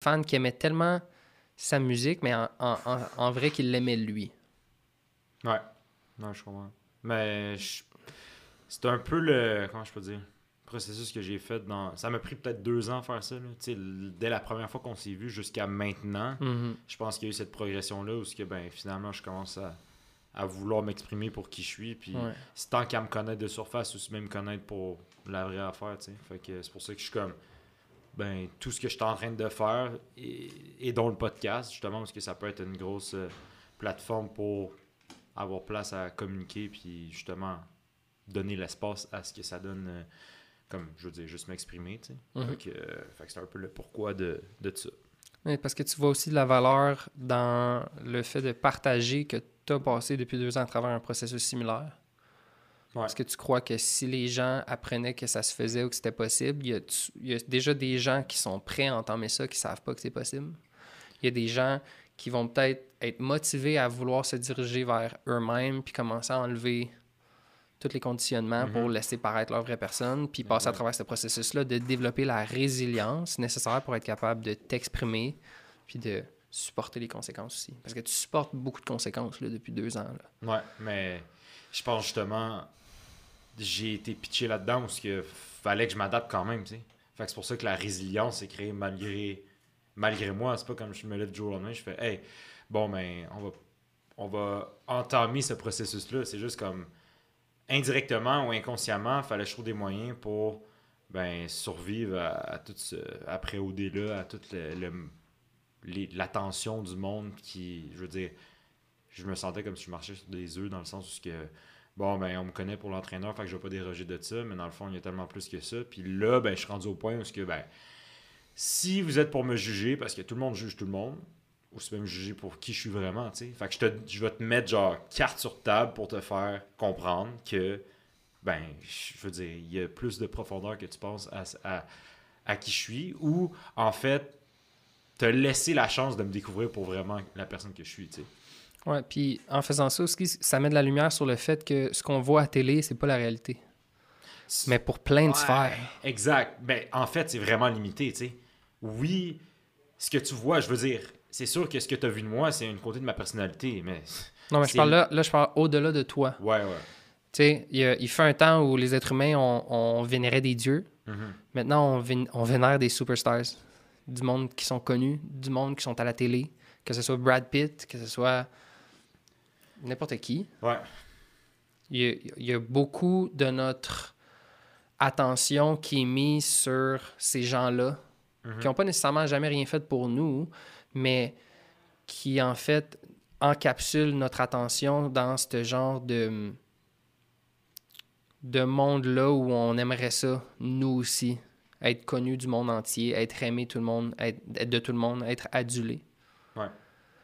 fans qui aimaient tellement sa musique, mais en, en, en, en vrai qu'il l'aimait lui. Ouais. Non, je comprends. Mais je- c'est un peu le. Comment je peux dire processus que j'ai fait dans. Ça m'a pris peut-être deux ans à faire ça. là. Dès la première fois qu'on s'est vu jusqu'à maintenant, Mhm. je pense qu'il y a eu cette progression-là où ce que, ben, finalement je commence à, à vouloir m'exprimer pour qui je suis. Puis Ouais. c'est tant qu'à me connaître de surface ou même me connaître pour la vraie affaire. tu sais. Fait que c'est pour ça que je suis comme. Ben, tout ce que je suis en train de faire et, et dont le podcast, justement, parce que ça peut être une grosse euh, plateforme pour avoir place à communiquer puis justement donner l'espace à ce que ça donne euh, comme je veux dire juste m'exprimer Mhm. fait que, euh, c'est un peu le pourquoi de, de ça Oui, parce que tu vois aussi de la valeur dans le fait de partager que tu as passé depuis deux ans à travers un processus similaire. Ouais. Est-ce que tu crois que si les gens apprenaient que ça se faisait ou que c'était possible, il y, a, y déjà des gens qui sont prêts à entendre ça, qui savent pas que c'est possible? Il y a des gens qui vont peut-être être motivés à vouloir se diriger vers eux-mêmes puis commencer à enlever tous les conditionnements Mhm. pour laisser paraître leur vraie personne, puis passer à travers ce processus-là de développer la résilience nécessaire pour être capable de t'exprimer puis de supporter les conséquences aussi. Parce que tu supportes beaucoup de conséquences là, depuis deux ans. là. ouais mais je pense justement j'ai été pitché là-dedans parce que fallait que je m'adapte quand même tu sais. Fait c'est pour ça que la résilience est créée malgré malgré moi. C'est pas comme je me lève du jour au lendemain je fais hey bon ben on va on va entamer ce processus là c'est juste comme indirectement ou inconsciemment, fallait que je trouve des moyens pour ben, survivre à, tout ce après OD-là, à toute l'attention du monde qui, je veux dire, je me sentais comme si je marchais sur des œufs dans le sens où bon, ben, on me connaît pour l'entraîneur, fait que je vais pas déroger de ça, mais dans le fond, il y a tellement plus que ça. Puis là, ben, je suis rendu au point où que, ben, si vous êtes pour me juger, parce que tout le monde juge tout le monde, ou c'est même juger pour qui je suis vraiment, tu sais. Fait que je, te, je vais te mettre genre carte sur table pour te faire comprendre que, ben, je veux dire, il y a plus de profondeur que tu penses à, à, à qui je suis, ou en fait, te laisser la chance de me découvrir pour vraiment la personne que je suis, tu sais. Ouais, puis en faisant ça ça met de la lumière sur le fait que ce qu'on voit à télé, c'est pas la réalité. Mais pour plein de Ouais, sphères. Exact. Ben, en fait, c'est vraiment limité, tu sais. Oui, ce que tu vois, je veux dire, c'est sûr que ce que tu as vu de moi, c'est une côté de ma personnalité, mais Non, mais je parle là, là, je parle au-delà de toi. ouais, ouais. Tu sais, il, y a- il fait un temps où les êtres humains, on, on vénérait des dieux. Mhm. Maintenant, on, vén- on vénère des superstars. Du monde qui sont connus, du monde qui sont à la télé. Que ce soit Brad Pitt, que ce soit n'importe qui. Ouais. Il y, a, il y a beaucoup de notre attention qui est mise sur ces gens-là, Mhm. qui n'ont pas nécessairement jamais rien fait pour nous, mais qui en fait encapsulent notre attention dans ce genre de, de monde-là où on aimerait ça, nous aussi, être connu du monde entier, être aimé tout le monde, être, être de tout le monde, être adulé.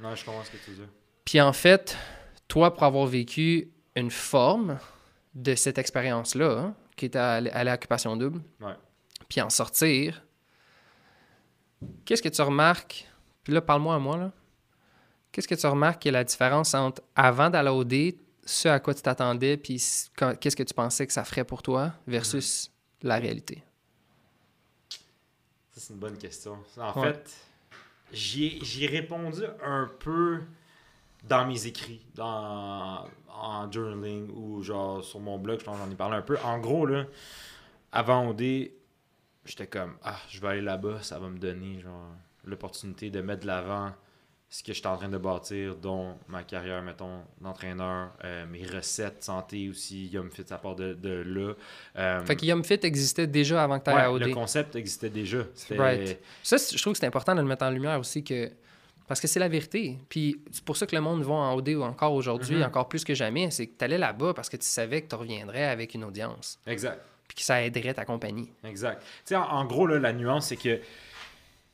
Non, je comprends ce que tu dire. Puis en fait, toi, pour avoir vécu une forme de cette expérience-là, hein, qui est à, l'occupation double, Ouais. puis en sortir, qu'est-ce que tu remarques? Puis là, parle-moi à moi, là. Qu'est-ce que tu remarques qui est la différence entre avant d'aller au dé, ce à quoi tu t'attendais, puis qu'est-ce que tu pensais que ça ferait pour toi versus la réalité? Ça, c'est une bonne question. En Ouais. fait, j'y ai, ai répondu un peu dans mes écrits, dans, en journaling ou genre sur mon blog, je pense que j'en ai parlé un peu. En gros, là, avant OD, j'étais comme, ah, je vais aller là-bas, ça va me donner genre l'opportunité de mettre de l'avant ce que j'étais en train de bâtir, dont ma carrière, mettons, d'entraîneur, euh, mes recettes santé aussi, Yum Fit, ça part de, de là. Euh, Fait que Yum Fit existait déjà avant que tu ailles ouais, à OD. le concept existait déjà. Right. Ça, je trouve que c'est important de le mettre en lumière aussi que. Parce que c'est la vérité. Puis c'est pour ça que le monde va en OD encore aujourd'hui, Mhm. encore plus que jamais. C'est que tu allais là-bas parce que tu savais que tu reviendrais avec une audience. Exact. Puis que ça aiderait ta compagnie. Exact. Tu sais, en, en gros, là, la nuance, c'est que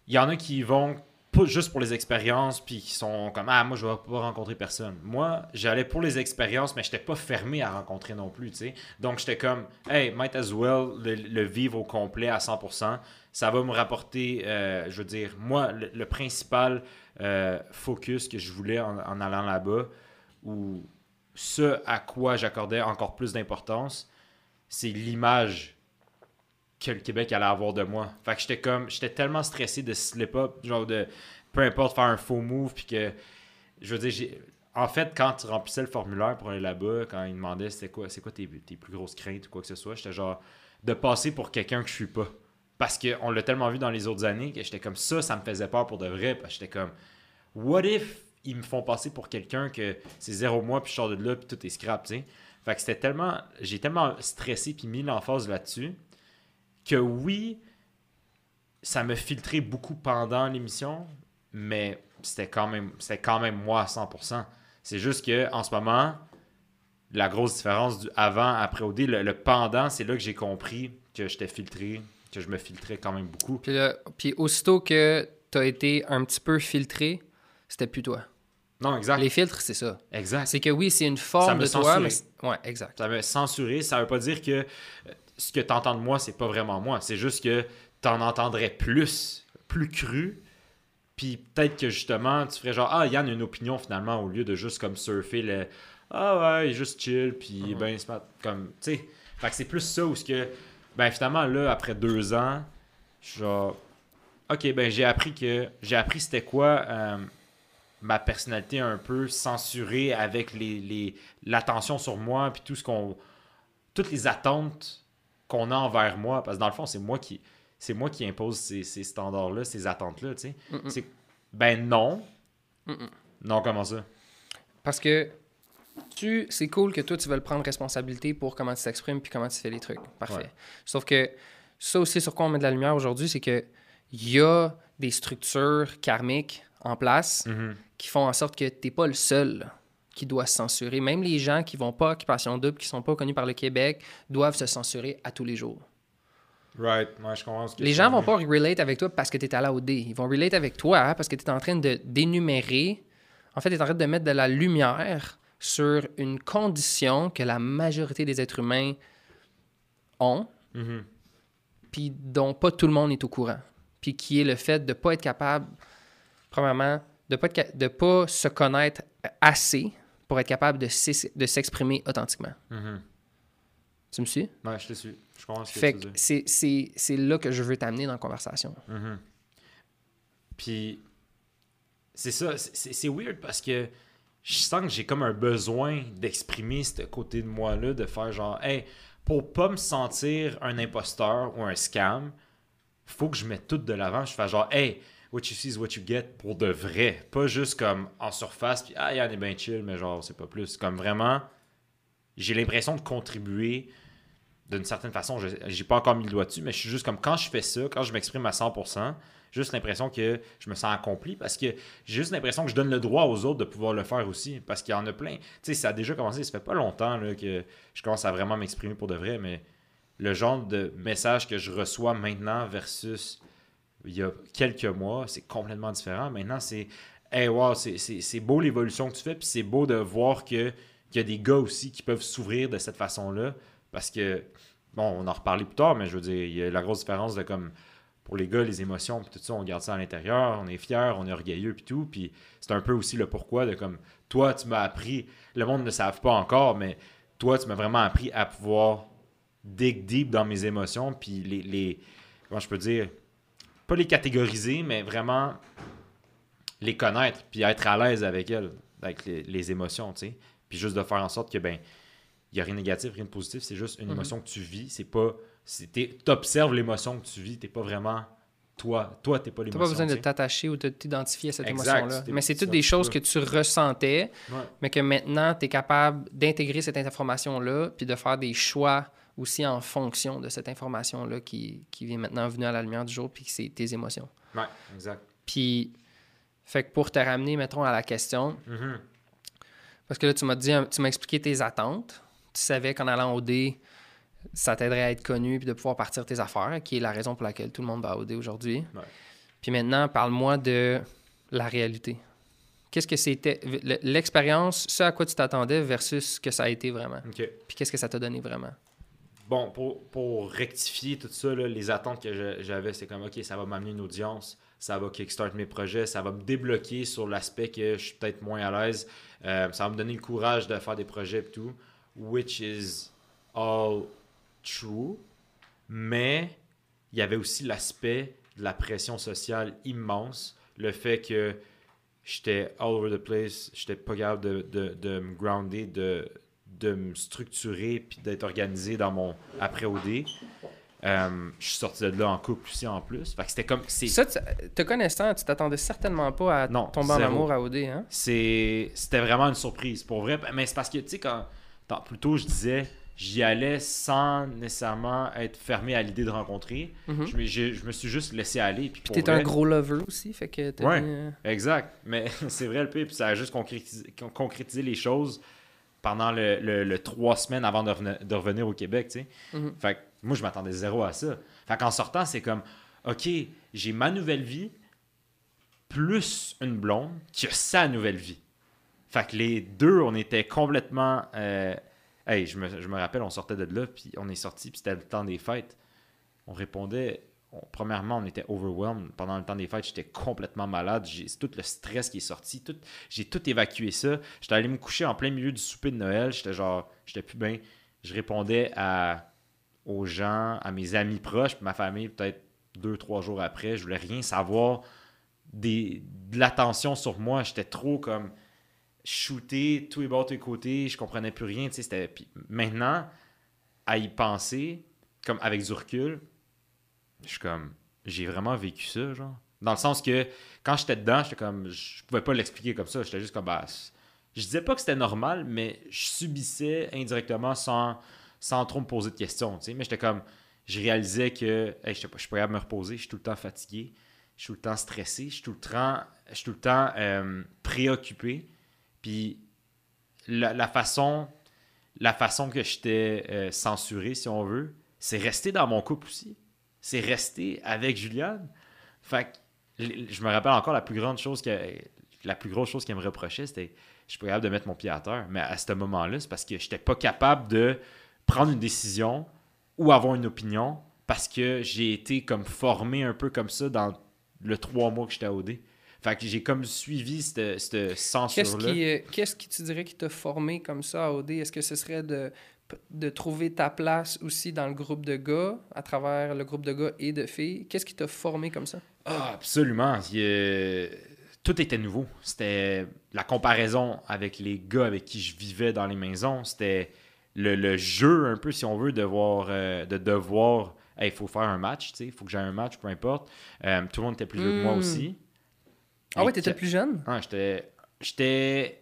il y en a qui vont pas juste pour les expériences, puis qui sont comme Ah, moi, je vais pas rencontrer personne. Moi, j'allais pour les expériences, mais j'étais pas fermé à rencontrer non plus, tu sais. Donc, j'étais comme Hey, might as well le, le vivre au complet à 100%. Ça va me rapporter, euh, je veux dire, moi, le, le principal euh, focus que je voulais en, allant là-bas, ou ce à quoi j'accordais encore plus d'importance, c'est l'image que le Québec allait avoir de moi. Fait que j'étais comme, j'étais tellement stressé de slip up, genre de peu importe faire un faux move, puis que je veux dire. En fait, quand tu remplissais le formulaire pour aller là-bas, quand ils demandaient c'était quoi, c'est quoi tes, tes plus grosses craintes ou quoi que ce soit, j'étais genre de passer pour quelqu'un que je suis pas. Parce qu'on l'a tellement vu dans les autres années que j'étais comme ça, ça me faisait peur pour de vrai. Parce que j'étais comme, what if ils me font passer pour quelqu'un que c'est zéro mois, puis je sors de là, puis tout est scrap, tu sais? Fait que c'était tellement, j'ai tellement stressé puis mis l'emphase là-dessus que oui, ça me filtrait beaucoup pendant l'émission, mais c'était quand même, quand même moi à 100%. C'est juste que en ce moment, la grosse différence du avant, après OD, le, le pendant, c'est là que j'ai compris que j'étais filtré, que je me filtrais quand même beaucoup. Puis, là, puis aussitôt que tu as été un petit peu filtré, c'était plus toi. Non, exact. Les filtres, c'est ça. Exact. C'est que oui, c'est une Ça forme me de toi, censurait. mais... Ouais, exact. Ça m'a censuré. Ça veut pas dire que euh, ce que tu entends de moi, c'est pas vraiment moi. C'est juste que tu en entendrais plus, plus cru. Puis peut-être que justement, tu ferais genre, ah, Yann a une opinion finalement, au lieu de juste comme surfer le, ah ouais, il est juste chill, puis ben, c'est pas comme, tu sais. Fait que c'est plus ça où ce que, ben finalement, là, après deux ans, je suis genre, ok, ben j'ai appris que, j'ai appris c'était quoi euh, ma personnalité un peu censurée avec les, les- l'attention sur moi, puis tout ce qu'on, toutes les attentes qu'on a envers moi, parce que dans le fond, c'est moi qui, c'est moi qui impose ces, ces standards-là, ces attentes-là, tu sais. Ben non. Non, comment ça? Parce que tu, c'est cool que toi, tu veux prendre responsabilité pour comment tu t'exprimes puis comment tu fais les trucs. Parfait. Ouais. Sauf que ça aussi, sur quoi on met de la lumière aujourd'hui, c'est que il y a des structures karmiques en place Mhm. qui font en sorte que tu n'es pas le seul qui doit se censurer. Même les gens qui vont pas Occupation Double, qui sont pas connus par le Québec, doivent se censurer à tous les jours. Right, moi je comprends ce que Les gens vont pas relate avec toi parce que tu es allé au dé. Ils vont relate avec toi hein, parce que tu es en train de d'énumérer. En fait, tu es en train de mettre de la lumière sur une condition que la majorité des êtres humains ont, Mhm. puis dont pas tout le monde est au courant. Puis qui est le fait de pas être capable, premièrement, de pas, ca- de pas se connaître assez pour être capable de s'ex- de s'exprimer authentiquement. Mhm. Tu me suis? Ouais, je te suis. Je comprends ce Fait que c'est- là que je veux t'amener dans la conversation. Mhm. Puis, c'est ça, c'est weird parce que je sens que j'ai comme un besoin d'exprimer ce côté de moi-là, de faire genre, hey, pour pas me sentir un imposteur ou un scam, faut que je mette tout de l'avant. Je fais genre, hey, what you see is what you get pour de vrai. Pas juste comme en surface, puis ah, Yann est bien chill, mais genre, c'est pas plus. Comme vraiment, j'ai l'impression de contribuer d'une certaine façon. J'ai pas encore mis le doigt dessus, mais je suis juste comme quand je fais ça, quand je m'exprime à 100%, j'ai juste l'impression que je me sens accompli parce que j'ai juste l'impression que je donne le droit aux autres de pouvoir le faire aussi. Parce qu'il y en a plein. Tu sais, ça a déjà commencé, ça fait pas longtemps que je commence à vraiment m'exprimer pour de vrai, mais le genre de message que je reçois maintenant versus il y a quelques mois, c'est complètement différent. Maintenant, c'est Hey, wow, c'est- beau l'évolution que tu fais, puis c'est beau de voir qu'il y a des gars aussi qui peuvent s'ouvrir de cette façon-là. Parce que, bon, on en reparlera plus tard, mais je veux dire, il y a la grosse différence de comme, pour les gars, les émotions, puis tout ça, on garde ça à l'intérieur, on est fiers, on est orgueilleux, puis tout. Puis c'est un peu aussi le pourquoi de comme, toi, tu m'as appris, le monde ne le savent pas encore, mais toi, tu m'as vraiment appris à pouvoir dig deep dans mes émotions, puis les, les comment je peux dire, pas les catégoriser, mais vraiment les connaître, puis être à l'aise avec elles, avec les, les émotions, tu sais. Puis juste de faire en sorte que, ben, il n'y a rien de négatif, rien de positif, c'est juste une Mhm. émotion que tu vis, c'est pas. Tu observes l'émotion que tu vis, t'es pas vraiment toi. Toi, t'es pas Tu l'émotion. n'as pas besoin de t'attacher ou de t'identifier à cette émotion-là. Mais c'est toutes des choses que tu ressentais, Ouais. mais que maintenant, tu es capable d'intégrer cette information-là, puis de faire des choix aussi en fonction de cette information-là qui, qui vient maintenant venue à la lumière du jour, puis que c'est tes émotions. Ouais, exact. Puis, fait que pour te ramener, mettons, à la question, Mhm. parce que là, tu m'as dit, tu m'as expliqué tes attentes. Tu savais qu'en allant au D, ça t'aiderait à être connu puis de pouvoir partir tes affaires, qui est la raison pour laquelle tout le monde va au D aujourd'hui. Ouais. Puis maintenant, parle-moi de la réalité. Qu'est-ce que c'était l'expérience, ce à quoi tu t'attendais versus ce que ça a été vraiment? Puis qu'est-ce que ça t'a donné vraiment? Bon, pour, pour rectifier tout ça, là, les attentes que j'avais, c'est comme, OK, ça va m'amener une audience, ça va kickstart mes projets, ça va me débloquer sur l'aspect que je suis peut-être moins à l'aise, euh, ça va me donner le courage de faire des projets et tout, which is all true, mais il y avait aussi l'aspect de la pression sociale immense, le fait que j'étais all over the place, j'étais pas capable de, de, de me grounder, de, de me structurer puis d'être organisé dans mon après-OD. Euh, je suis sorti de là en couple aussi en plus. Fait que c'était comme. Ça, te connaissant, tu t'attendais certainement pas à Non, tomber en amour à OD, hein? c'est c'était vraiment une surprise pour vrai mais c'est parce que tu sais quand plus tôt je disais j'y allais sans nécessairement être fermé à l'idée de rencontrer Mhm. je, me, j'ai- je me suis juste laissé aller puis t'es un gros lover aussi, fait que t'as Ouais. euh, exact mais c'est vrai le pire puis ça a juste concrétisé, con- concrétisé les choses pendant le, le- le trois semaines avant de, revenir- de revenir au Québec tu sais Mhm. fait que moi je m'attendais zéro à ça fait qu'en sortant c'est comme ok j'ai ma nouvelle vie plus une blonde qui a sa nouvelle vie fait que les deux, on était complètement. euh, Hey, je me, rappelle, on sortait de là, puis on est sorti, puis c'était le temps des fêtes. On répondait. on- premièrement, on était overwhelmed. Pendant le temps des fêtes, j'étais complètement malade. J'ai tout le stress qui est sorti. J'ai tout évacué ça. J'étais allé me coucher en plein milieu du souper de Noël. J'étais genre, j'étais plus bien. Je répondais à, aux gens, à mes amis proches, puis ma famille, peut-être deux, trois jours après. Je voulais rien savoir des, de l'attention sur moi. J'étais trop comme shooté, tous les bords, tous les côtés, je comprenais plus rien. sais, c'était- puis maintenant, à y penser, comme avec du recul, je suis comme, j'ai vraiment vécu ça, genre. Dans le sens que quand j'étais dedans, j'étais comme, je pouvais pas l'expliquer comme ça. J'étais juste comme, bah, je disais pas que c'était normal, mais je subissais indirectement sans, sans trop me poser de questions. tu sais. Mais j'étais comme, je réalisais que hey, je suis pas capable de me reposer, je suis tout le temps fatigué, je suis tout le temps stressé, je suis tout le temps, je tout le temps euh, préoccupé. Puis la, façon, la façon que j'étais euh, censuré, si on veut, c'est rester dans mon couple aussi. C'est rester avec Juliane. Fait que je me rappelle encore la plus grande chose que la plus grosse chose qu'elle me reprochait, c'était je suis pas capable de mettre mon pied à terre. Mais à ce moment-là, c'est parce que j'étais pas capable de prendre une décision ou avoir une opinion parce que j'ai été comme formé un peu comme ça dans le trois mois que j'étais à. Fait que j'ai comme suivi cette, cette Qu'est-ce censure-là. qui, euh, qu'est-ce qui tu dirais qui t'a formé comme ça à OD? Est-ce que ce serait de, de trouver ta place aussi dans le groupe de gars, à travers le groupe de gars et de filles? Qu'est-ce qui t'a formé comme ça? Ah, absolument. Il, tout était nouveau. C'était la comparaison avec les gars avec qui je vivais dans les maisons. C'était le, le jeu, un peu, si on veut, de, voir, euh, de devoir. Il faut faire un match, il faut que j'ai un match, peu importe. Euh, tout le monde était plus vieux que moi Hmm. aussi. Ah ouais, t'étais plus jeune? Ah, j'étais. J'étais.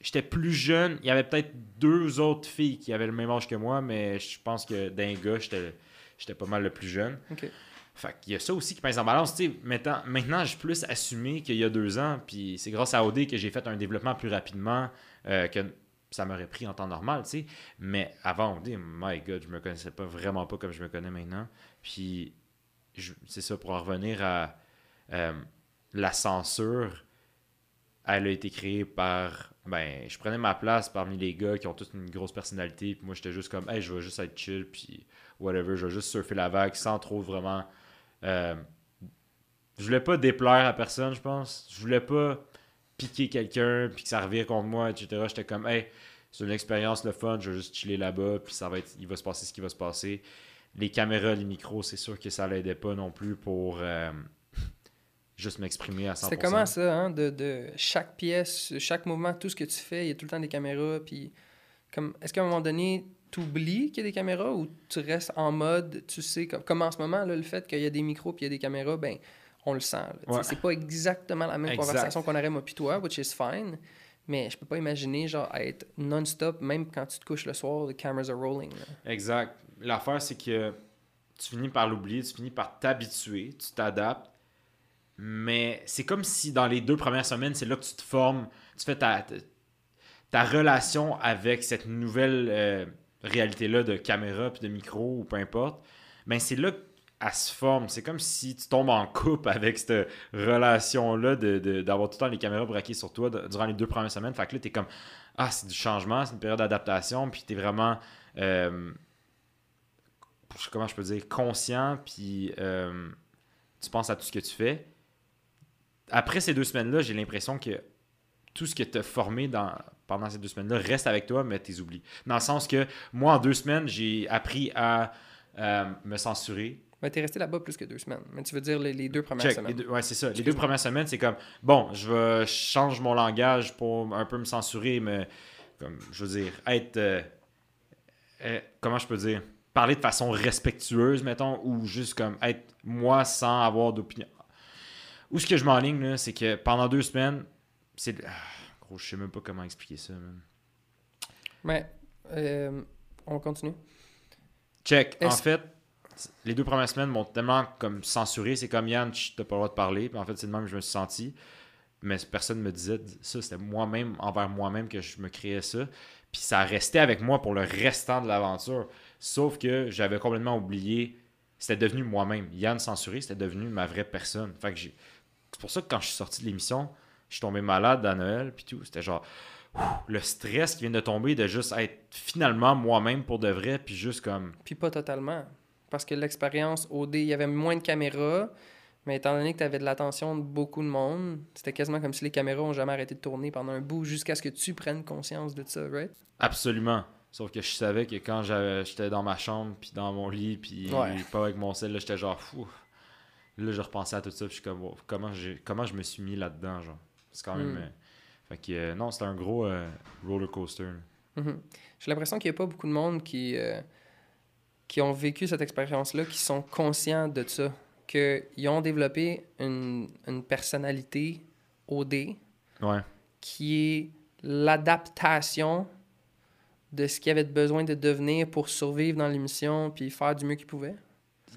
J'étais plus jeune. Il y avait peut-être deux autres filles qui avaient le même âge que moi, mais je pense que d'un gars, j'étais j'étais pas mal le plus jeune. Ok. Fait qu'il y a ça aussi qui pèse en balance. Tu sais, maintenant, maintenant j'ai plus assumé qu'il y a deux ans, puis c'est grâce à OD que j'ai fait un développement plus rapidement euh, que ça m'aurait pris en temps normal, tu sais. Mais avant OD, my God, je me connaissais pas vraiment pas comme je me connais maintenant. Puis, c'est ça, pour en revenir à euh, la censure, elle a été créée par. Ben, je prenais ma place parmi les gars qui ont tous une grosse personnalité, puis moi j'étais juste comme, hey, je vais juste être chill, puis whatever, je vais juste surfer la vague sans trop vraiment. euh, je voulais pas déplaire à personne, je pense. Je voulais pas piquer quelqu'un, puis que ça revire contre moi, etc. J'étais comme, hey, c'est une expérience le fun, je vais juste chiller là-bas, puis ça va être, il va se passer ce qui va se passer. Les caméras, les micros, c'est sûr que ça l'aidait pas non plus pour euh, juste m'exprimer à 100%. C'était comment ça, hein? De, de chaque pièce, chaque mouvement, tout ce que tu fais, il y a tout le temps des caméras. Puis, comme, est-ce qu'à un moment donné, tu oublies qu'il y a des caméras ou tu restes en mode, tu sais, comme, comme en ce moment, là, le fait qu'il y a des micros puis il y a des caméras, ben, on le sent. Ouais. C'est pas exactement la même Exact. conversation qu'on aurait moi puis toi, which is fine. Mais je peux pas imaginer, genre, être non-stop, même quand tu te couches le soir, the cameras are rolling. là. Exact. L'affaire, c'est que tu finis par l'oublier, tu finis par t'habituer, tu t'adaptes. Mais c'est comme si dans les deux premières semaines, c'est là que tu te formes, tu fais ta, ta, relation avec cette nouvelle euh, réalité-là de caméra puis de micro ou peu importe. Mais c'est là qu'elle se forme. C'est comme si tu tombes en couple avec cette relation-là de- de- d'avoir tout le temps les caméras braquées sur toi durant les deux premières semaines. Fait que là, t'es comme Ah, c'est du changement, c'est une période d'adaptation, puis t'es vraiment. euh, comment je peux dire, conscient, puis euh, tu penses à tout ce que tu fais. Après ces deux semaines-là, j'ai l'impression que tout ce que tu as formé dans, pendant ces deux semaines-là reste avec toi, mais tu oublies. Dans le sens que moi, en deux semaines, j'ai appris à euh, me censurer, Ben, t'es resté là-bas plus que deux semaines. Mais tu veux dire les, les deux premières Check, semaines. deux- ouais, c'est ça. Les deux premières semaines, c'est comme, bon, je vais je change mon langage pour un peu me censurer, mais, comme, je veux dire, être. euh, euh, comment je peux dire? Parler de façon respectueuse, mettons, ou juste comme être moi sans avoir d'opinion. Où ce que je m'enligne, là, c'est que pendant deux semaines, c'est. ah, gros, je sais même pas comment expliquer ça. Mais euh, on continue. Check. En fait, les deux premières semaines m'ont tellement comme censuré. C'est comme Yann, tu t'as pas le droit de parler. Puis en fait, c'est de même que je me suis senti. Mais personne me disait ça. C'était moi-même, envers moi-même, que je me créais ça. Puis ça restait avec moi pour le restant de l'aventure. Sauf que j'avais complètement oublié. C'était devenu moi-même. Yann censuré, c'était devenu ma vraie personne. Fait que j'ai- c'est pour ça que quand je suis sorti de l'émission, je suis tombé malade à Noël. Puis tout. C'était genre. ouf, Le stress qui vient de tomber de juste être finalement moi-même pour de vrai. Puis juste comme. Puis pas totalement. Parce que l'expérience OD, il y avait moins de caméras, mais étant donné que tu avais de l'attention de beaucoup de monde, c'était quasiment comme si les caméras ont jamais arrêté de tourner pendant un bout jusqu'à ce que tu prennes conscience de ça, right? Absolument. Sauf que je savais que quand j'étais dans ma chambre, puis dans mon lit, puis Ouais. pas avec mon sel, j'étais genre fou. Là, je repensais à tout ça, puis je suis comme, wow, comment, comment je me suis mis là-dedans, genre? C'est quand même. Mm. euh, fait que, euh, non, c'était un gros euh, roller coaster. Mhm. J'ai l'impression qu'il n'y a pas beaucoup de monde qui, euh, qui ont vécu cette expérience-là, qui sont conscients de ça, qu'ils ont développé une, une personnalité OD Ouais. qui est l'adaptation de ce qu'ils avaient besoin de devenir pour survivre dans l'émission puis faire du mieux qu'ils pouvaient.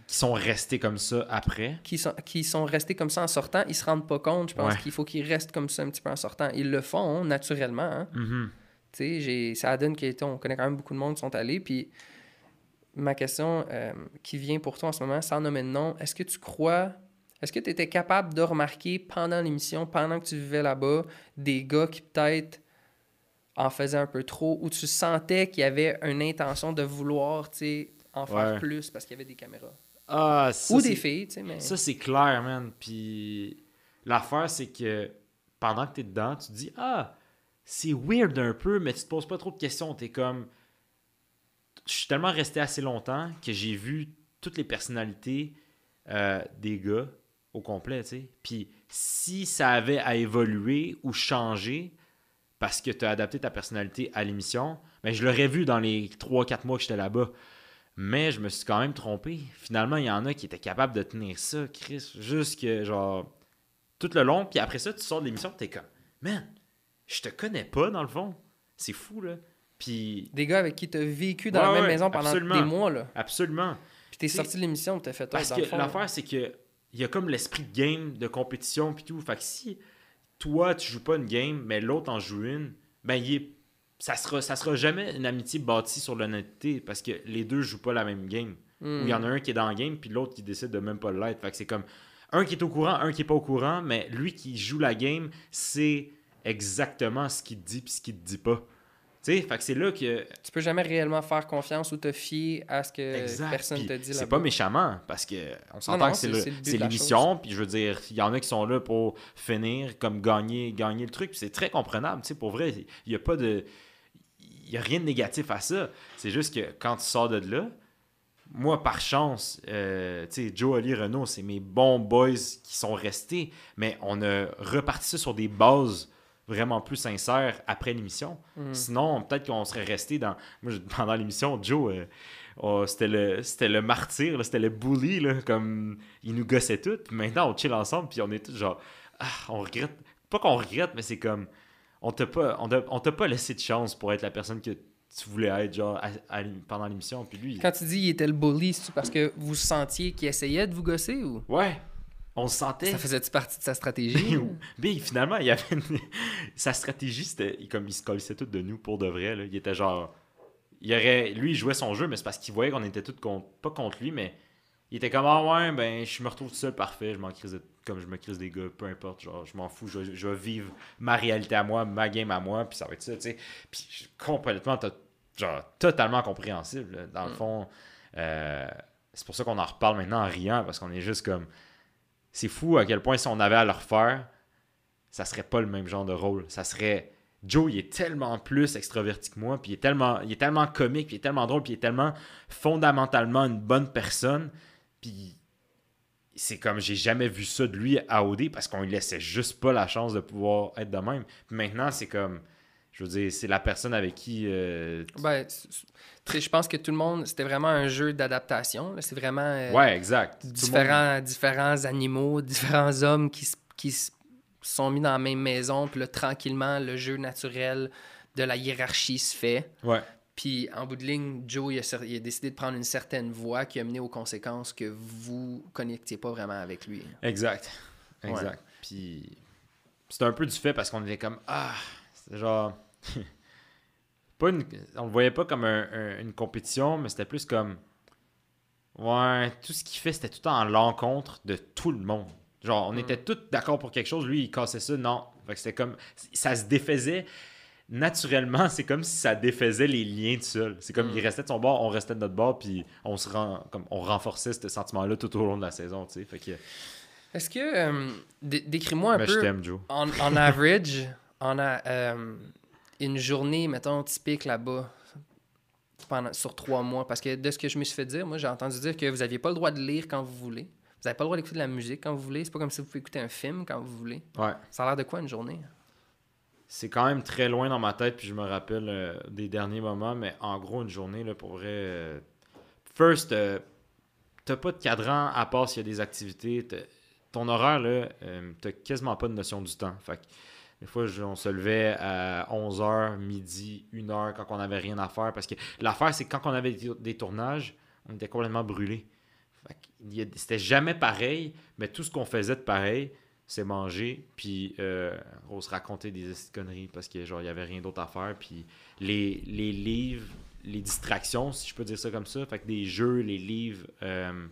Qui sont restés comme ça après? Qui sont, qui sont restés comme ça en sortant, ils se rendent pas compte, je pense Ouais. qu'il faut qu'ils restent comme ça un petit peu en sortant. Ils le font naturellement. hein. Tu sais, j'ai- ça donne qu'on connaît quand même beaucoup de monde qui sont allés. Puis ma question euh, qui vient pour toi en ce moment, sans nommer de nom, est-ce que tu crois, est-ce que tu étais capable de remarquer pendant l'émission, pendant que tu vivais là-bas, des gars qui peut-être en faisaient un peu trop, ou tu sentais qu'il y avait une intention de vouloir, tu sais, en faire Ouais. plus parce qu'il y avait des caméras? Ah, ça, ou des filles, tu sais, mais... Ça, c'est clair, man. Puis l'affaire, c'est que pendant que t'es dedans, tu te dis Ah, c'est weird un peu, mais tu te poses pas trop de questions. T'es comme. Je suis tellement resté assez longtemps que j'ai vu toutes les personnalités euh, des gars au complet, tu sais. Puis si ça avait à évoluer ou changer parce que tu as adapté ta personnalité à l'émission, ben je l'aurais vu dans les 3-4 mois que j'étais là-bas. Mais je me suis quand même trompé. Finalement, il y en a qui étaient capables de tenir ça, Chris. Juste que, genre, tout le long. Puis après ça, tu sors de l'émission, t'es comme, man, je te connais pas, dans le fond. C'est fou, là. Puis, Des gars avec qui tu as vécu dans Ouais, la même ouais, maison pendant absolument. des mois, là. absolument. Puis t'es sorti de l'émission, t'as fait Parce dans que l'affaire, c'est que il y a comme l'esprit de game, de compétition, puis tout. Fait que si toi, tu joues pas une game, mais l'autre en joue une, ben, il est- ça sera, ça sera jamais une amitié bâtie sur l'honnêteté parce que les deux jouent pas la même game. Hmm. Ou il y en a un qui est dans le game, puis l'autre qui décide de même pas l'être. Fait que c'est comme un qui est au courant, un qui est pas au courant, mais lui qui joue la game, c'est exactement ce qu'il te dit, puis ce qu'il te dit pas. Tu sais, fait que c'est là que. Tu peux jamais réellement faire confiance ou te fier à ce que Exact. personne te dit C'est là-bas. pas méchamment, parce que on s'entend que c'est c'est- c'est c'est l'émission, puis je veux dire, il y en a qui sont là pour finir, comme gagner, gagner le truc, c'est très comprenable, tu sais, pour vrai, il y a pas de... Il y a rien de négatif à ça, c'est juste que quand tu sors de là, moi, par chance, euh, tu sais, Joe, Ali, Renault, c'est mes bons boys qui sont restés, mais on a reparti ça sur des bases vraiment plus sincères après l'émission. Hmm. Sinon, peut-être qu'on serait resté dans. Moi, pendant l'émission, Joe, euh, oh, c'était le, c'était le martyr, c'était le bully, là, comme il nous gossait tout. Puis maintenant, on chill ensemble, puis on est tous genre, ah, on regrette. Pas qu'on regrette, mais c'est comme, on t'a pas, on t'a, pas laissé de chance pour être la personne que tu voulais être, genre, à- à l'ém- pendant l'émission. Puis lui, Quand tu dis il était le bully, c'est parce que vous sentiez qu'il essayait de vous gosser ou? Ouais, on se sentait. ça faisait-tu partie de sa stratégie? Mais finalement, il y avait une- sa stratégie, c'était comme il se colissait tout de nous pour de vrai. Là. Il était genre. Il aurait... Lui, il jouait son jeu, mais c'est parce qu'il voyait qu'on était tous contre... pas contre lui, mais il était comme Ah ouais, ben je me retrouve tout seul, parfait, je m'en crise de- comme je me crise des gars, peu importe, genre je m'en fous, je, vais- je vais vivre ma réalité à moi, ma game à moi, puis ça va être ça, tu sais. Puis je- complètement, genre totalement compréhensible, là. dans le Mm. fond. euh, c'est pour ça qu'on en reparle maintenant en riant, parce qu'on est juste comme c'est fou à quel point si on avait à le refaire, ça serait pas le même genre de rôle. Ça serait. Joe, il est tellement plus extraverti que moi, puis il est tellement, il est tellement comique, puis il est tellement drôle, puis il est tellement fondamentalement une bonne personne Puis c'est comme j'ai jamais vu ça de lui à OD parce qu'on lui laissait juste pas la chance de pouvoir être de même. Puis maintenant, c'est comme. Je veux dire, c'est la personne avec qui. euh, Ben, je pense que tout le monde, c'était vraiment un jeu d'adaptation. C'est vraiment euh, Ouais, exact. Monde- différents, différents animaux, différents hommes qui, qui sont mis dans la même maison. Puis là, tranquillement, le jeu naturel de la hiérarchie se fait. Ouais. Puis en bout de ligne, Joe, il a, cer- il a décidé de prendre une certaine voie qui a mené aux conséquences que vous connectiez pas vraiment avec lui. Exact. Exact. Puis c'était un peu du fait parce qu'on était comme Ah, c'était genre. pas une... On le voyait pas comme un- un- une compétition, mais c'était plus comme. Ouais, tout ce qu'il fait, c'était tout en l'encontre de tout le monde. Genre, on Mm. était tous d'accord pour quelque chose, lui, il cassait ça, non. Fait que c'était comme. Ça se défaisait. Naturellement, c'est comme si ça défaisait les liens tout seul. C'est comme Mm. il restait de son bord, on restait de notre bord, puis on se rend, comme on renforçait ce sentiment-là tout au long de la saison, tu sais. Fait que. Est-ce que. euh, dé- Décris-moi un Mais peu. t'aime, Joe. En, en average, on a euh, une journée, mettons, typique là-bas pendant, sur trois mois? Parce que de ce que je me suis fait dire, moi, j'ai entendu dire que vous n'aviez pas le droit de lire quand vous voulez. Vous n'avez pas le droit d'écouter de la musique quand vous voulez. C'est pas comme si vous pouvez écouter un film quand vous voulez. Ouais. Ça a l'air de quoi une journée? C'est quand même très loin dans ma tête, puis je me rappelle euh, des derniers moments, mais en gros, une journée, là, pour vrai. euh, first, euh, t'as pas de cadran à part s'il y a des activités. Ton horaire, là, t'as quasiment pas de notion du temps. Fait des fois, on se levait à 11h, midi, 1h, quand on avait rien à faire. Parce que l'affaire, c'est que quand on avait des, des tournages, on était complètement brûlés. C'était jamais pareil, mais tout ce qu'on faisait de pareil, c'est manger, puis euh, on se raconter des conneries parce que genre il y avait rien d'autre à faire, puis les, les livres, les distractions, si je peux dire ça comme ça, fait que des jeux, les livres, euh,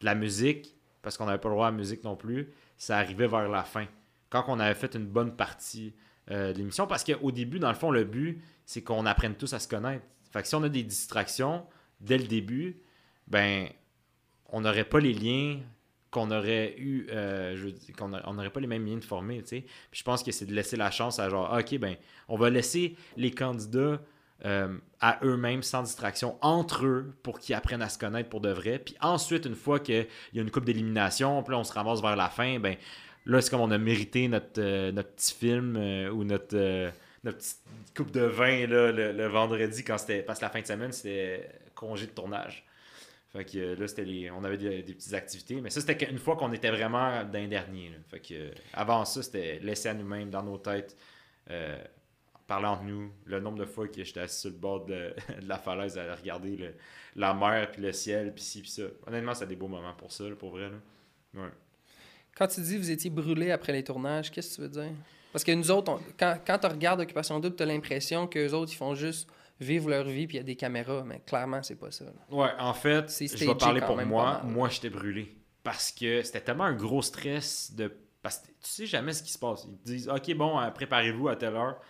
de la musique, parce qu'on n'avait pas le droit à la musique non plus, ça arrivait vers la fin. Quand on avait fait une bonne partie euh, de l'émission, parce qu'au début, dans le fond, le but, c'est qu'on apprenne tous à se connaître. Fait que si on a des distractions dès le début, ben on n'aurait pas les liens qu'on aurait eu, euh, je qu'on n'aurait pas les mêmes liens de former. Puis je pense que c'est de laisser la chance à genre, ok, ben, on va laisser les candidats euh, à eux-mêmes, sans distraction, entre eux, pour qu'ils apprennent à se connaître pour de vrai. Puis ensuite, une fois qu'il y a une coupe d'élimination, puis on se ramasse vers la fin, ben, là, c'est comme on a mérité notre, euh, petit film ou notre, notre petite coupe de vin là, le, le vendredi, quand c'était, parce que la fin de semaine, c'était congé de tournage. Fait que euh, là, c'était les, on avait des, petites activités. Mais ça, c'était une fois qu'on était vraiment d'un dernier. Fait que euh, avant ça, c'était laissé à nous-mêmes, dans nos têtes, euh, parler nous. Le nombre de fois que j'étais assis sur le bord de, la falaise à regarder la mer, puis le ciel, puis ci, puis ça. Honnêtement, c'était des beaux moments pour ça, pour vrai. Quand tu dis que vous étiez brûlé après les tournages, qu'est-ce que tu veux dire? Parce que nous autres, quand, quand tu regardes Occupation Double, tu as l'impression qu'eux autres, ils font juste vivre leur vie puis il y a des caméras, mais clairement, c'est pas ça. là. Ouais, en fait, je vais parler pour moi. Moi, j'étais brûlé. Parce que c'était tellement un gros stress de. Parce que tu sais jamais ce qui se passe. Ils te disent OK, bon, euh, préparez-vous à telle heure.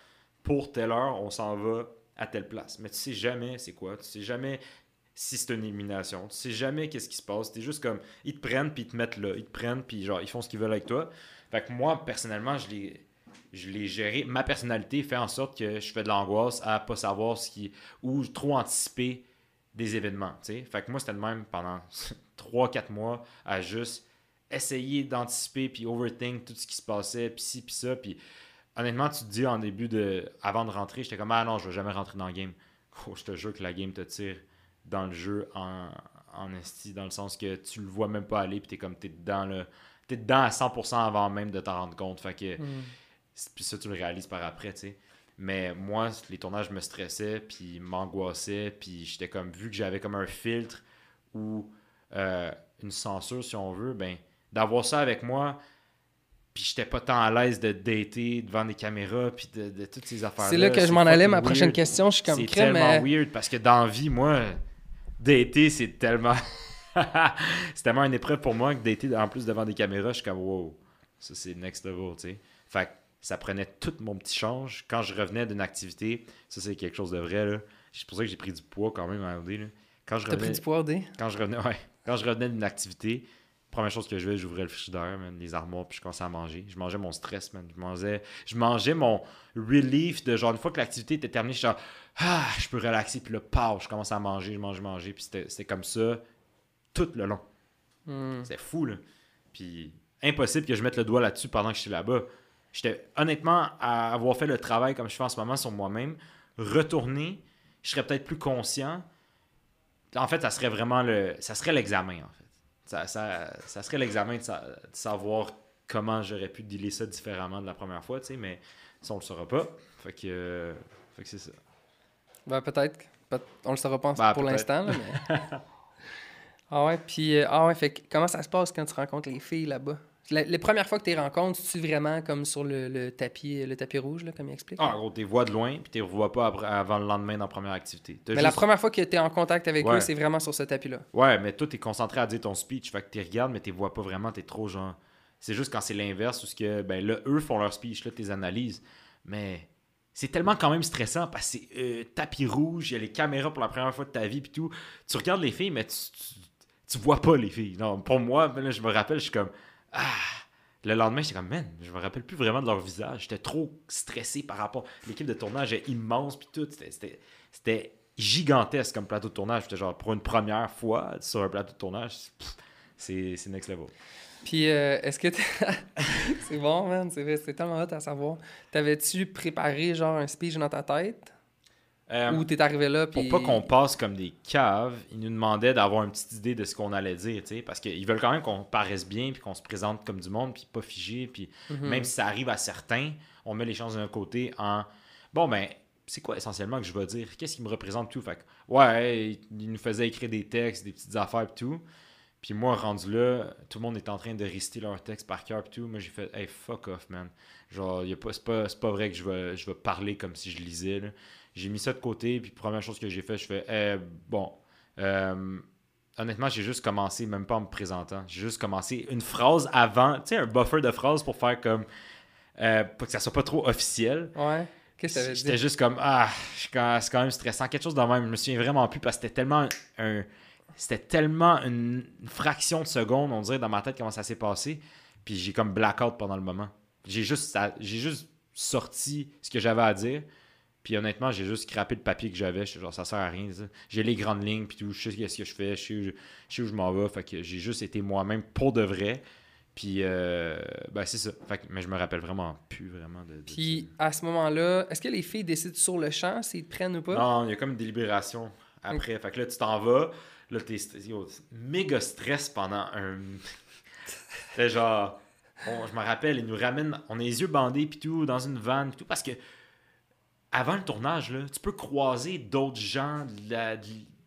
Pour telle heure, on s'en va à telle place. Mais tu sais jamais c'est quoi. Tu sais jamais si c'est une élimination. Tu sais jamais qu'est-ce qui se passe. T'es juste comme. Ils te prennent puis ils te mettent là. Ils te prennent puis genre, ils font ce qu'ils veulent avec toi. Fait que moi, personnellement, je l'ai. Je l'ai géré. Ma personnalité fait en sorte que je fais de l'angoisse à pas savoir ce qui. ou trop anticiper des événements. tu sais. Fait que moi, c'était le même pendant 3-4 mois à juste essayer d'anticiper puis overthink tout ce qui se passait, puis ci, puis ça. Puis honnêtement, tu te dis en début de. avant de rentrer, j'étais comme Ah non, je vais jamais rentrer dans le game. Oh, je te jure que la game te tire dans le jeu en, en esti, dans le sens que tu le vois même pas aller, puis t'es comme t'es dedans là. T'es dedans à 100% avant même de t'en rendre compte. Fait que. C'est- Puis ça, tu le réalises par après, tu sais. Mais moi, les tournages me stressaient, puis m'angoissaient, puis j'étais comme, vu que j'avais comme un filtre ou euh, une censure, si on veut, ben, d'avoir ça avec moi, puis j'étais pas tant à l'aise de dater devant des caméras, puis de, de toutes ces affaires-là. C'est là que je m'en allais. Ma prochaine question, je suis comme C'est tellement mais weird parce que dans la vie, moi, dater, c'est tellement. c'est tellement une épreuve pour moi que dater en plus devant des caméras, je suis comme wow, ça c'est next level, tu sais. Fait que ça prenait tout mon petit change. Quand je revenais d'une activité, ça c'est quelque chose de vrai, là. C'est pour ça que j'ai pris du poids quand même à OD, là. Quand je t'as pris revenais, du poids, D? quand je revenais, ouais, quand je revenais d'une activité, première chose que je faisais, j'ouvrais le frigidaire, man, les armoires, puis je commençais à manger. Je mangeais mon stress, man. Je mangeais, je mangeais mon relief de genre, une fois que l'activité était terminée, je suis genre, ah, je peux relaxer, puis là, pow, je commence à manger, je mange, manger, puis c'était c'était comme ça tout le long. Hmm. C'était fou, là. Puis impossible que je mette le doigt là-dessus pendant que j'étais là-bas. J'étais honnêtement à avoir fait le travail comme je fais en ce moment sur moi-même, retourner, je serais peut-être plus conscient. En fait, ça serait vraiment le. Ça serait l'examen, en fait. Ça, ça, ça serait l'examen de, sa- de savoir comment j'aurais pu dealer ça différemment de la première fois, tu sais, mais ça, on le saura pas. Fait que. euh, fait que c'est ça. Ben, peut-être. Peut- on le saura pas Ben, pour l'instant, mais... ah ouais, puis... euh, ah ouais, fait que comment ça se passe quand tu rencontres les filles là-bas? La- les premières fois que tu les rencontres, tu vraiment comme sur le, le tapis le tapis rouge, là, comme il explique? Ah, en gros, t'es vois de loin, puis t'es revois pas après- avant le lendemain dans la première activité. T'as mais la première fois que tu es en contact avec Ouais. eux, c'est vraiment sur ce tapis-là. Ouais, mais toi, t'es concentré à dire ton speech. Fait que t'es regardes, mais t'es vois pas vraiment. T'es trop genre. C'est juste quand c'est l'inverse, où ce que, ben là, eux font leur speech, là, tes analyses. Mais c'est tellement quand même stressant parce que c'est euh, tapis rouge, il y a les caméras pour la première fois de ta vie, puis tout. Tu regardes les filles, mais tu, tu, tu vois pas les filles. Non, pour moi, là, je me rappelle, je suis comme. Ah! Le lendemain, j'étais comme, man, je me rappelle plus vraiment de leur visage. J'étais trop stressé par rapport. L'équipe de tournage est immense, puis tout. C'était- gigantesque comme plateau de tournage. J'étais genre, pour une première fois sur un plateau de tournage, c'est next level. Puis euh, est-ce que... c'est bon, man, c'est tellement hot à savoir. T'avais-tu préparé genre un speech dans ta tête? Euh, Ou t'es arrivé là, puis... Pour pas qu'on passe comme des caves, ils nous demandaient d'avoir une petite idée de ce qu'on allait dire, tu sais, parce qu'ils veulent quand même qu'on paraisse bien, puis qu'on se présente comme du monde, puis pas figé, puis Mhm. même si ça arrive à certains, on met les chances d'un côté en bon ben c'est quoi essentiellement que je vais dire? Qu'est-ce qui me représente tout? Fait que, ouais, ils nous faisaient écrire des textes, des petites affaires et tout. Puis moi rendu là, tout le monde est en train de réciter leur texte par cœur et tout. Moi j'ai fait hey fuck off man. Genre y a pas c'est pas c'est pas vrai que je vais je vais parler comme si je lisais là. J'ai mis ça de côté puis première chose que j'ai fait, je fais Eh, bon euh, Honnêtement, j'ai juste commencé, même pas en me présentant. J'ai juste commencé une phrase avant, tu sais, un buffer de phrases pour faire comme. euh, pour que ça soit pas trop officiel. Ouais. Qu'est-ce que J'étais juste comme, ah, c'est quand même stressant. Quelque chose de même. Je me souviens vraiment plus parce que c'était tellement un. C'était tellement une fraction de seconde, on dirait, dans ma tête, comment ça s'est passé. Puis j'ai comme blackout pendant le moment. J'ai juste, j'ai juste sorti ce que j'avais à dire. Puis honnêtement, j'ai juste scrappé le papier que j'avais. Genre, ça sert à rien. J'ai les grandes lignes, puis tout. Je sais ce que je fais. Je sais où je, je sais où je m'en vais. Fait que j'ai juste été moi-même pour de vrai. Puis, euh, ben, c'est ça. Fait que- mais je me rappelle vraiment plus vraiment de. de Puis à ce moment-là, est-ce que les filles décident sur le champ s'ils te prennent ou pas? Non, il y a comme une délibération après. Fait que là, tu t'en vas. Là, t'es méga stress pendant un. C'est genre. on- je me rappelle, ils nous ramènent. On a les yeux bandés, puis tout, dans une vanne, puis tout. Parce que. Avant le tournage, là, tu peux croiser d'autres gens,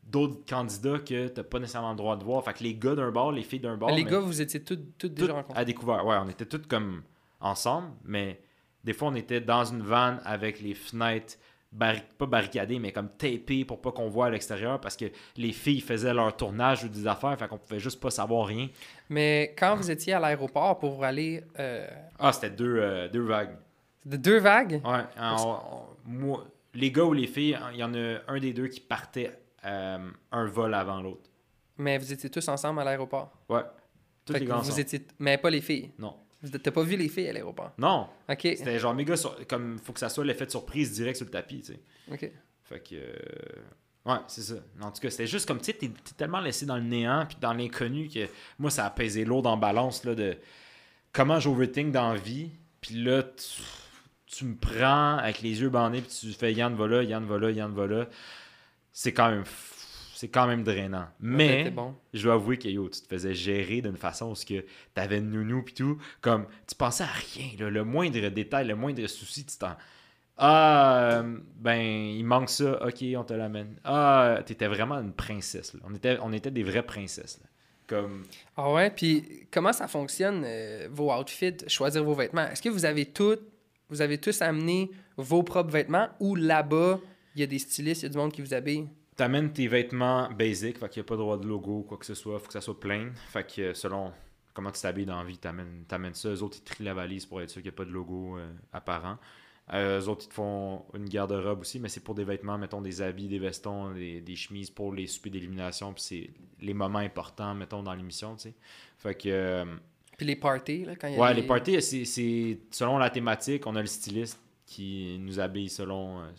d'autres candidats que t'as pas nécessairement le droit de voir. Fait que les gars d'un bord, les filles d'un bord. Les mais- gars, vous étiez tout déjà rencontrés. à découvert. Ouais, on était tous comme ensemble, mais des fois, on était dans une vanne avec les fenêtres barri- pas barricadées, mais comme tapées pour pas qu'on voit à l'extérieur parce que les filles faisaient leur tournage ou des affaires, fait qu'on pouvait juste pas savoir rien. Mais quand vous étiez à l'aéroport pour aller euh, Ah, c'était deux, euh, deux vagues. De deux vagues, Ouais, on- on- moi, les gars ou les filles, il y en a un des deux qui partait euh, un vol avant l'autre. mais vous étiez tous ensemble à l'aéroport. Ouais, tous les gars vous ensemble. étiez... Mais pas les filles. Non. Vous- T'as pas vu les filles à l'aéroport? Non, OK. c'était genre méga sur- comme faut que ça soit l'effet de surprise direct sur le tapis, tu sais. OK. Fait que. euh, Ouais, c'est ça. En tout cas, c'était juste comme, tu sais, t'es t'es tellement laissé dans le néant puis dans l'inconnu que moi, ça a pesé lourd en balance là, de comment j'overthink dans la vie. Puis là, tu, tu me prends avec les yeux bandés puis tu fais Yann va là, Yann va là, Yann va là. C'est quand même. C'est quand même drainant. Mais T'es bon. je dois avouer que yo, tu te faisais gérer d'une façon où ce que t'avais une nounou puis tout, comme tu pensais à rien, là, le moindre détail, le moindre souci, tu t'en. Ah, euh, ben, il manque ça, ok, on te l'amène. Ah, t'étais vraiment une princesse, là. On était, on était des vraies princesses, là. Comme. Ah ouais, puis comment ça fonctionne, euh, vos outfits, choisir vos vêtements? Est-ce que vous avez tout, vous avez tous amené vos propres vêtements ou là-bas, il y a des stylistes, il y a du monde qui vous habille? T'amènes tes vêtements basiques, fait qu'il n'y a pas de droit de logo, quoi que ce soit, faut que ça soit plein. Fait que euh, selon comment tu t'habilles dans la vie, t'amènes, t'amènes ça. Eux autres, ils trient la valise pour être sûr qu'il n'y a pas de logo euh, apparent. Euh, eux autres, ils te font une garde-robe aussi, mais c'est pour des vêtements, mettons des habits, des vestons, des, des chemises pour les soupers d'élimination, puis c'est les moments importants, mettons, dans l'émission, tu sais. Fait que. euh, Puis les parties, là, quand il y a Ouais, des- les parties, c'est- selon la thématique, on a le styliste qui nous habille selon, euh,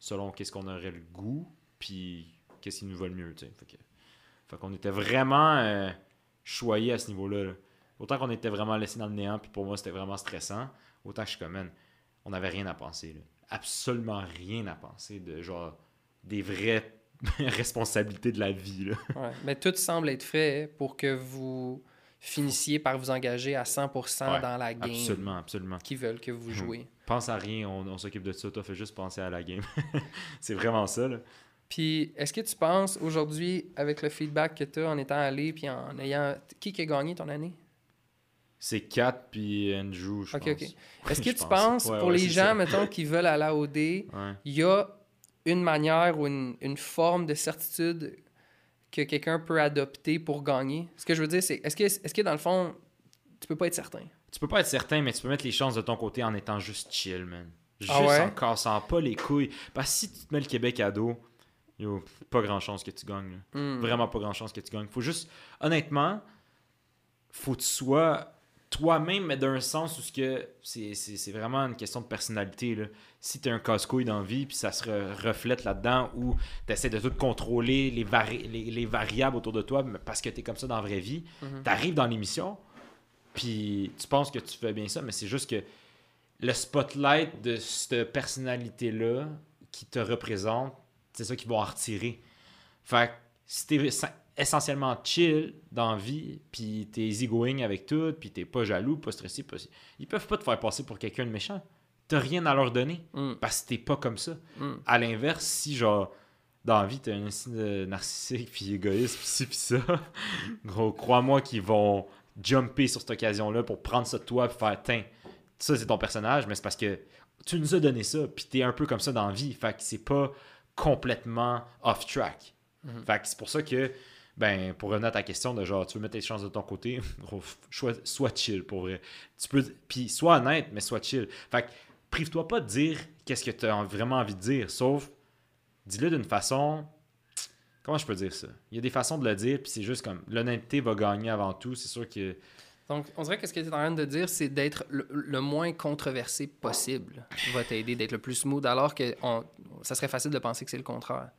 selon qu'est-ce qu'on aurait le goût, puis qu'est-ce qui nous va le mieux, tu sais. Fait qu'on était vraiment... euh, choyé à ce niveau-là. là. Autant qu'on était vraiment laissé dans le néant, puis pour moi, c'était vraiment stressant, autant que je suis comme, man, on n'avait rien à penser. là. Absolument rien à penser de genre des vraies responsabilités de la vie. Là. Ouais. Mais tout semble être fait pour que vous finissiez par vous engager à 100% Ouais, dans la game Absolument, absolument. qu'ils veulent que vous Mhm. jouiez. Pense à rien, on, on s'occupe de ça, toi, fais juste penser à la game. c'est vraiment ça, là. Puis, est-ce que tu penses aujourd'hui, avec le feedback que tu as en étant allé, puis en ayant. Qui qui a gagné ton année? C'est Kat puis Andrew, je Ok, pense. ok. Est-ce que tu pense. penses, Ouais, pour ouais, les gens, ça. mettons, qui veulent aller à OD, Ouais. il y a une manière ou une, une forme de certitude que quelqu'un peut adopter pour gagner? Ce que je veux dire, c'est est-ce que, est que dans le fond, tu peux pas être certain? Tu peux pas être certain, mais tu peux mettre les chances de ton côté en étant juste chill, man. Juste Ah ouais? en cassant pas les couilles. Parce que si tu te mets le Québec à dos, yo, pas grand chance que tu gagnes. Hmm. Vraiment pas grand chance que tu gagnes. Faut juste, honnêtement, faut que tu sois toi-même, mais d'un sens où que c'est, vraiment une question de personnalité. Là. Si t'es un casse-couille dans la vie, puis ça se re- reflète là-dedans, où t'essaies de tout contrôler, les, vari- les, les variables autour de toi, parce que t'es comme ça dans la vraie vie, Mhm. t'arrives dans l'émission, puis tu penses que tu fais bien ça, mais c'est juste que le spotlight de cette personnalité-là qui te représente, c'est ça qu'ils vont en retirer. Fait que si t'es essentiellement chill dans la vie, puis t'es easygoing avec tout, puis t'es pas jaloux, pas stressé, pas... ils peuvent pas te faire passer pour quelqu'un de méchant. T'as rien à leur donner, Hmm. parce que t'es pas comme ça. Hmm. À l'inverse, si genre dans la vie t'es un signe narcissique puis égoïste puis ci puis ça, gros, crois-moi qu'ils vont jumper sur cette occasion-là pour prendre ça de toi et faire tiens, ça c'est ton personnage, mais c'est parce que tu nous as donné ça, puis t'es un peu comme ça dans la vie, fait que c'est pas complètement off track. Mhm. Fait que c'est pour ça que ben pour revenir à ta question de genre tu veux mettre tes chances de ton côté, sois, chill pour vrai. Tu peux puis sois honnête mais sois chill. Fait que prive-toi pas de dire qu'est-ce que tu as vraiment envie de dire, sauf dis-le d'une façon. Comment je peux dire ça? Il y a des façons de le dire, puis c'est juste comme l'honnêteté va gagner avant tout. C'est sûr que. Donc, on dirait que ce que tu es en train de dire, c'est d'être le, moins controversé possible va t'aider d'être le plus smooth, alors que ça serait facile de penser que c'est le contraire.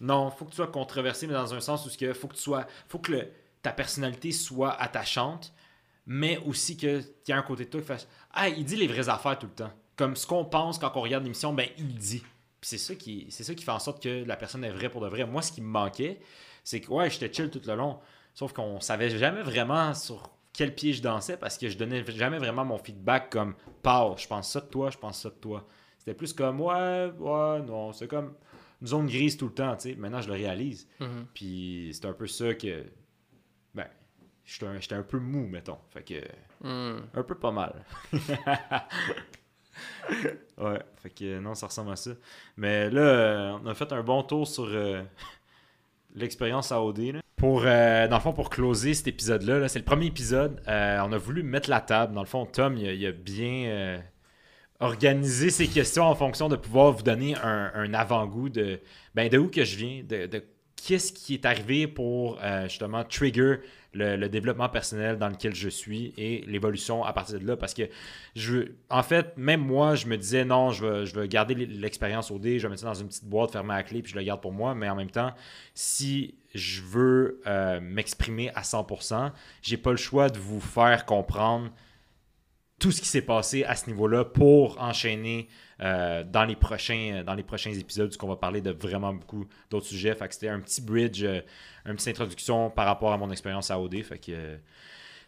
Non, faut que tu sois controversé, mais dans un sens où que faut que tu sois. Faut que ta personnalité soit attachante, mais aussi que y a un côté de toi qui fasse. Ah, il dit les vraies affaires tout le temps. Comme ce qu'on pense quand on regarde l'émission, ben il dit. C'est ça qui fait en sorte que la personne est vraie pour de vrai. Moi, ce qui me manquait, c'est que ouais, j'étais chill tout le long. Sauf qu'on savait jamais vraiment sur quel pied je dansais parce que je donnais jamais vraiment mon feedback comme Pau, je pense ça de toi, je pense ça de toi. C'était plus comme ouais, ouais, non, c'est comme une zone grise tout le temps, tu sais. Maintenant, je le réalise. Mhm. Puis c'est un peu ça que. Ben, j'étais un, j'étais un peu mou, mettons. Fait que. Hmm. Un peu pas mal. ouais, fait que non, ça ressemble à ça. Mais là, euh, on a fait un bon tour sur euh, l'expérience AOD. Là. Pour, euh, dans le fond, pour closer cet épisode-là, là, c'est le premier épisode. euh, on a voulu mettre la table. Dans le fond, Tom, il il a bien organisé ses questions en fonction de pouvoir vous donner un, avant-goût de, ben, de où que je viens, de, qu'est-ce qui est arrivé pour euh, justement trigger le, le développement personnel dans lequel je suis et l'évolution à partir de là. Parce que, je, en fait, même moi, je me disais non, je veux, je veux garder l'expérience au dé, je vais mettre ça dans une petite boîte fermée à clé, puis je le garde pour moi. Mais en même temps, si je veux euh, m'exprimer à 100%, j'ai pas le choix de vous faire comprendre tout ce qui s'est passé à ce niveau-là pour enchaîner euh, dans, les prochains, dans les prochains épisodes, puisqu'on va parler de vraiment beaucoup d'autres sujets. Fait que c'était un petit bridge, euh, une petite introduction par rapport à mon expérience à OD. Euh,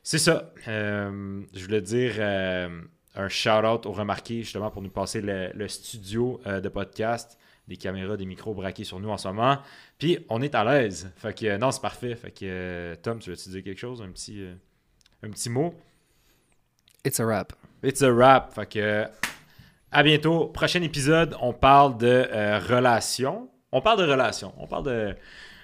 c'est ça. Euh, je voulais dire euh, un shout-out au remarqué, justement, pour nous passer le, studio euh, de podcast, des caméras, des micros braqués sur nous en ce moment. Puis on est à l'aise. Fait que euh, non, c'est parfait. Fait que euh, Tom, tu veux-tu dire quelque chose, un petit, euh, un petit mot? It's a wrap. It's a wrap. Fait que à bientôt. Prochain épisode, on parle de euh, relations. On parle de relations. On parle de,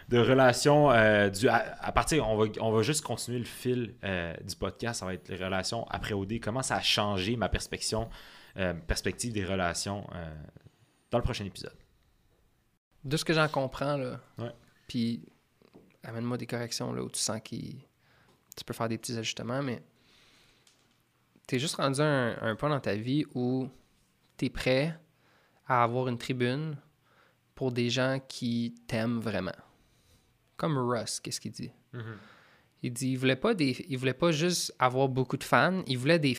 de relations euh, du à, à partir on va on va juste continuer le fil euh, du podcast, ça va être les relations après OD, comment ça a changé ma perspective euh, perspective des relations euh, dans le prochain épisode? De ce que j'en comprends, là, Ouais. puis amène-moi des corrections là, où tu sens que tu peux faire des petits ajustements, mais tu es juste rendu à un, un point dans ta vie où tu es prêt à avoir une tribune pour des gens qui t'aiment vraiment. Comme Russ, qu'est-ce qu'il dit? Il dit il voulait pas des il voulait pas juste avoir beaucoup de fans, il voulait des